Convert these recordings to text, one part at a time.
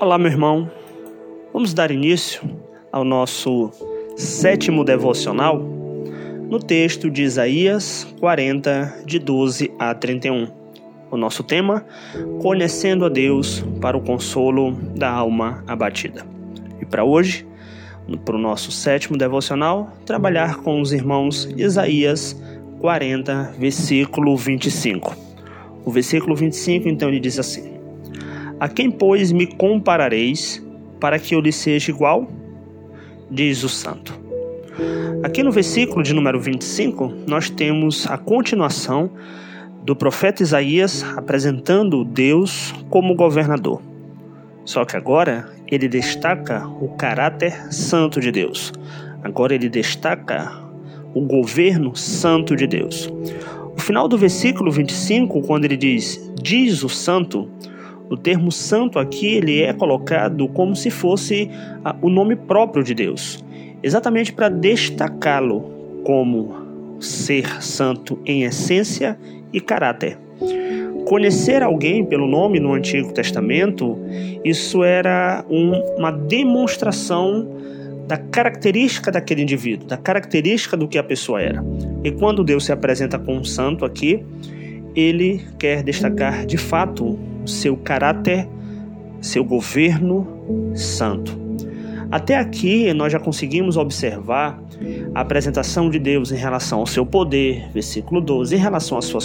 Olá, meu irmão. Vamos dar início ao nosso sétimo devocional no texto de Isaías 40, de 12 a 31. O nosso tema: Conhecendo a Deus para o consolo da alma abatida. E para hoje, para o nosso sétimo devocional, trabalhar com os irmãos Isaías 40, versículo 25. O versículo 25 então ele diz assim: a quem, pois, me comparareis para que eu lhe seja igual? Diz o santo. Aqui no versículo de número 25, nós temos a continuação do profeta Isaías apresentando Deus como governador. Só que agora ele destaca o caráter santo de Deus. Agora ele destaca o governo santo de Deus. O final do versículo 25, quando ele diz: Diz o santo, o termo santo aqui ele é colocado como se fosse ah, o nome próprio de Deus, exatamente para destacá-lo como ser santo em essência e caráter. Conhecer alguém pelo nome no Antigo Testamento, isso era um, uma demonstração da característica daquele indivíduo, da característica do que a pessoa era. E quando Deus se apresenta como santo aqui, ele quer destacar de fato seu caráter, seu governo santo. Até aqui nós já conseguimos observar a apresentação de Deus em relação ao seu poder, versículo 12, em relação à sua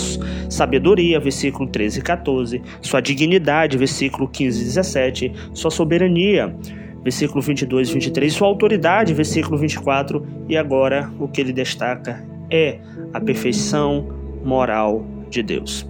sabedoria, versículo 13 e 14, sua dignidade, versículo 15 e 17, sua soberania, versículo 22 e 23, sua autoridade, versículo 24, e agora o que ele destaca é a perfeição moral de Deus.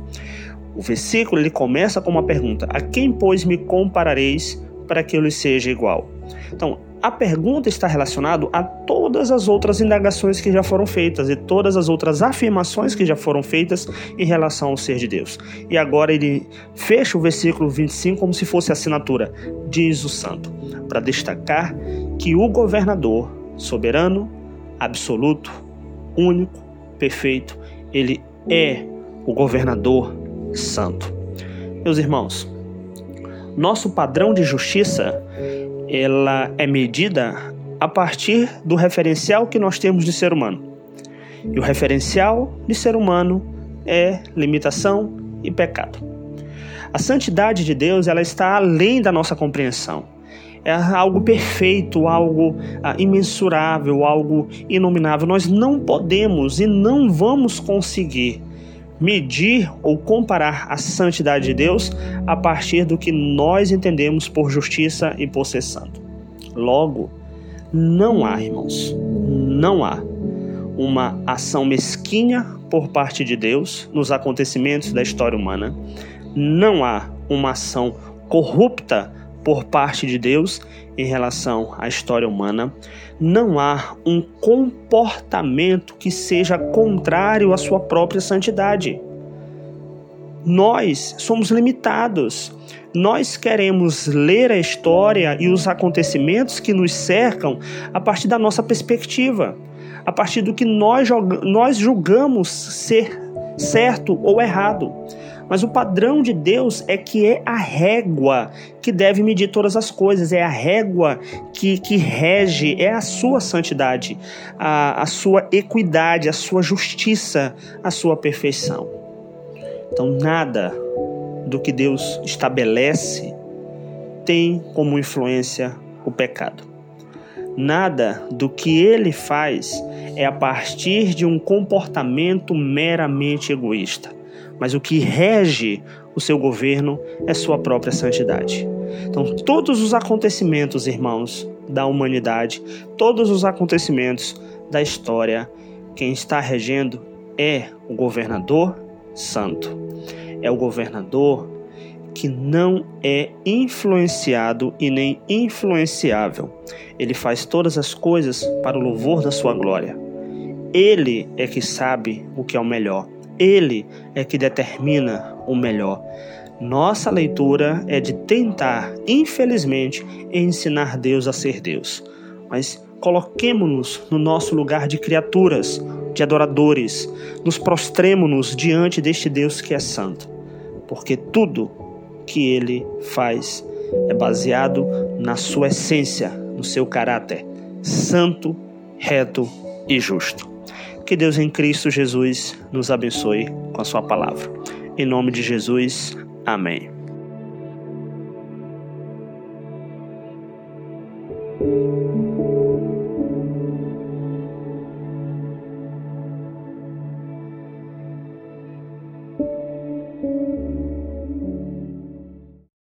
O versículo ele começa com uma pergunta: A quem, pois, me comparareis para que eu lhe seja igual? Então, a pergunta está relacionada a todas as outras indagações que já foram feitas e todas as outras afirmações que já foram feitas em relação ao ser de Deus. E agora ele fecha o versículo 25 como se fosse assinatura, diz o santo, para destacar que o governador soberano, absoluto, único, perfeito, ele é o governador santo. Meus irmãos, nosso padrão de justiça ela é medida a partir do referencial que nós temos de ser humano. E o referencial de ser humano é limitação e pecado. A santidade de Deus ela está além da nossa compreensão. É algo perfeito, algo ah, imensurável, algo inominável. Nós não podemos e não vamos conseguir medir ou comparar a santidade de Deus a partir do que nós entendemos por justiça e por ser santo. Logo, não há, irmãos, não há uma ação mesquinha por parte de Deus nos acontecimentos da história humana. Não há uma ação corrupta por parte de Deus em relação à história humana. Não há um comportamento que seja contrário à sua própria santidade. Nós somos limitados. Nós queremos ler a história e os acontecimentos que nos cercam a partir da nossa perspectiva, a partir do que nós, nós julgamos ser certo ou errado. Mas o padrão de Deus é que é a régua que deve medir todas as coisas, é a régua que, que rege, é a sua santidade, a, a sua equidade, a sua justiça, a sua perfeição. Então, nada do que Deus estabelece tem como influência o pecado. Nada do que ele faz é a partir de um comportamento meramente egoísta mas o que rege o seu governo é sua própria santidade. Então, todos os acontecimentos, irmãos, da humanidade, todos os acontecimentos da história, quem está regendo é o governador santo. É o governador que não é influenciado e nem influenciável. Ele faz todas as coisas para o louvor da sua glória. Ele é que sabe o que é o melhor. Ele é que determina o melhor. Nossa leitura é de tentar, infelizmente, ensinar Deus a ser Deus. Mas coloquemos-nos no nosso lugar de criaturas, de adoradores. Nos prostremos-nos diante deste Deus que é santo. Porque tudo que ele faz é baseado na sua essência, no seu caráter santo, reto e justo. Que Deus em Cristo Jesus nos abençoe com a sua palavra. Em nome de Jesus, amém. Música